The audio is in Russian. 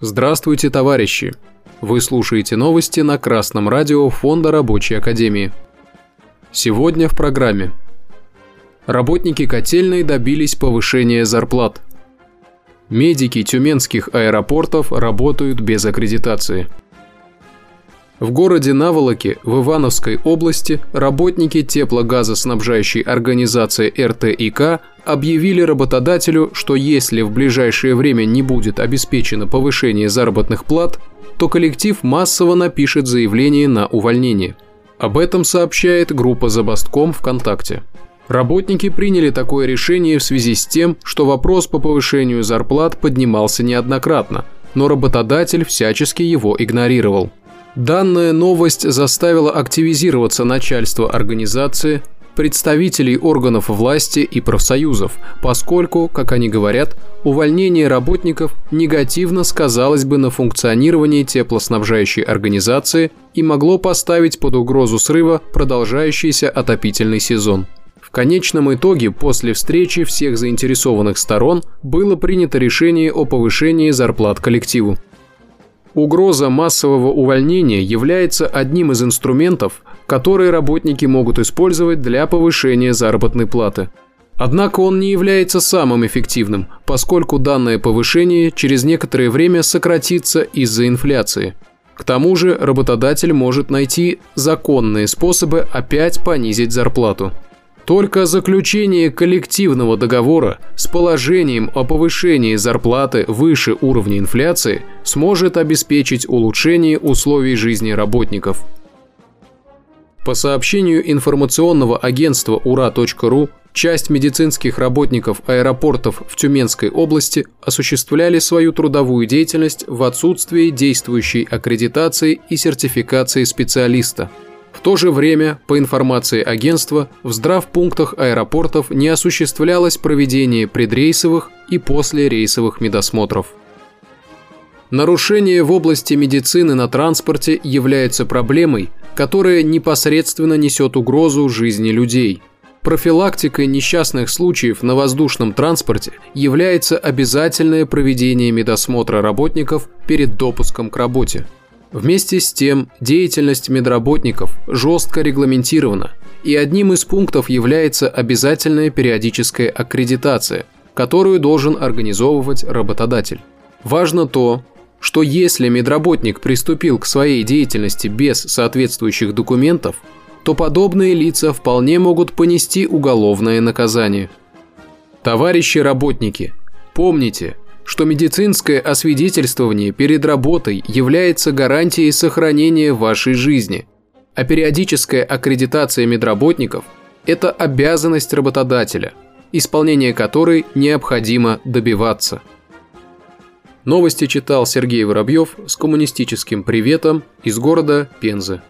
Здравствуйте, товарищи! Вы слушаете новости на Красном радио Фонда Рабочей Академии. Сегодня в программе. Работники котельной добились повышения зарплат. Медики тюменских аэропортов работают без аккредитации. В городе Наволоке в Ивановской области работники теплогазоснабжающей организации РТИК объявили работодателю, что если в ближайшее время не будет обеспечено повышение заработных плат, то коллектив массово напишет заявление на увольнение. Об этом сообщает группа «Забастком» ВКонтакте. Работники приняли такое решение в связи с тем, что вопрос по повышению зарплат поднимался неоднократно, но работодатель всячески его игнорировал. Данная новость заставила активизироваться начальство организации, представителей органов власти и профсоюзов, поскольку, как они говорят, увольнение работников негативно сказалось бы на функционировании теплоснабжающей организации и могло поставить под угрозу срыва продолжающийся отопительный сезон. В конечном итоге, после встречи всех заинтересованных сторон, было принято решение о повышении зарплат коллективу. Угроза массового увольнения является одним из инструментов, которые работники могут использовать для повышения заработной платы. Однако он не является самым эффективным, поскольку данное повышение через некоторое время сократится из-за инфляции. К тому же работодатель может найти законные способы опять понизить зарплату. Только заключение коллективного договора с положением о повышении зарплаты выше уровня инфляции сможет обеспечить улучшение условий жизни работников. По сообщению информационного агентства ура.ру, часть медицинских работников аэропортов в Тюменской области осуществляли свою трудовую деятельность в отсутствии действующей аккредитации и сертификации специалиста – в то же время, по информации агентства, в здравпунктах аэропортов не осуществлялось проведение предрейсовых и послерейсовых медосмотров. Нарушения в области медицины на транспорте являются проблемой, которая непосредственно несет угрозу жизни людей. Профилактикой несчастных случаев на воздушном транспорте является обязательное проведение медосмотра работников перед допуском к работе. Вместе с тем, деятельность медработников жестко регламентирована, и одним из пунктов является обязательная периодическая аккредитация, которую должен организовывать работодатель. Важно то, что если медработник приступил к своей деятельности без соответствующих документов, то подобные лица вполне могут понести уголовное наказание. Товарищи работники, помните, что медицинское освидетельствование перед работой является гарантией сохранения вашей жизни, а периодическая аккредитация медработников – это обязанность работодателя, исполнение которой необходимо добиваться. Новости читал Сергей Воробьев с коммунистическим приветом из города Пензы.